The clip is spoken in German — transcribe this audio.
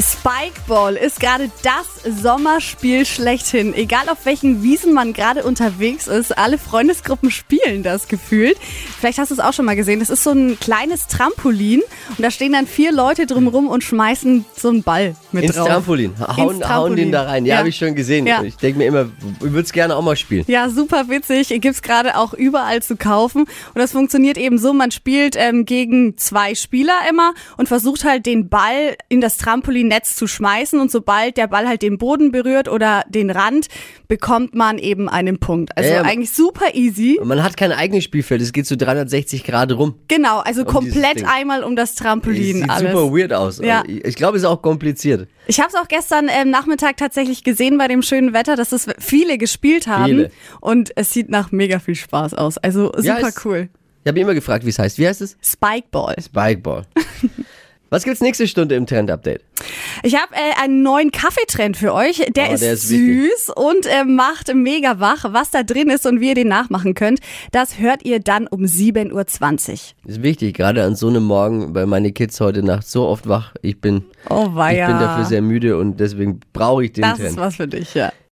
Spikeball ist gerade das Sommerspiel schlechthin. Egal auf welchen Wiesen man gerade unterwegs ist, alle Freundesgruppen spielen das gefühlt. Vielleicht hast du es auch schon mal gesehen. Das ist so ein kleines Trampolin und da stehen dann vier Leute drumrum und schmeißen so einen Ball mit Ins drauf. Trampolin. Hauen, Ins hauen den Trampolin. da rein. Ja, Ja. habe ich schon gesehen. Ja. Ich denke mir immer, ich würde es gerne auch mal spielen. Ja, super witzig. Gibt's gerade auch überall zu kaufen. Und das funktioniert eben so, man spielt ähm, gegen zwei Spieler immer und versucht halt den Ball in das Trampolinnetz zu schmeißen. Und sobald der Ball halt den Boden berührt oder den Rand, bekommt man eben einen Punkt. Also Ja, ja. eigentlich super easy. Man hat kein eigenes Spielfeld, es geht so 360 Grad rum. Genau, also dieses komplett einmal um das Trampolin Sieht alles. super weird aus. Ja. Ich, glaube, es ist auch kompliziert. Ich habe es auch gestern ähm, Nachmittag tatsächlich gesehen bei dem schönen Wetter, dass es viele gespielt haben. Viele. Und es sieht nach mega viel Spaß aus. Also Ja, super es- cool. Ich habe immer gefragt, wie es heißt. Wie heißt es? Spikeball. Spikeball. Was gibt's nächste Stunde im Trend-Update? Ich habe äh, einen neuen Kaffeetrend für euch. Der, Oh, ist, der ist wichtig. süß und äh, macht mega wach. Was da drin ist und wie ihr den nachmachen könnt, das hört ihr dann um 7.20 Uhr. Ist wichtig, gerade an so einem Morgen, weil meine Kids heute Nacht so oft wach. Ich bin, Oh ich bin dafür sehr müde und deswegen brauche ich den das Trend. ist was für dich, ja.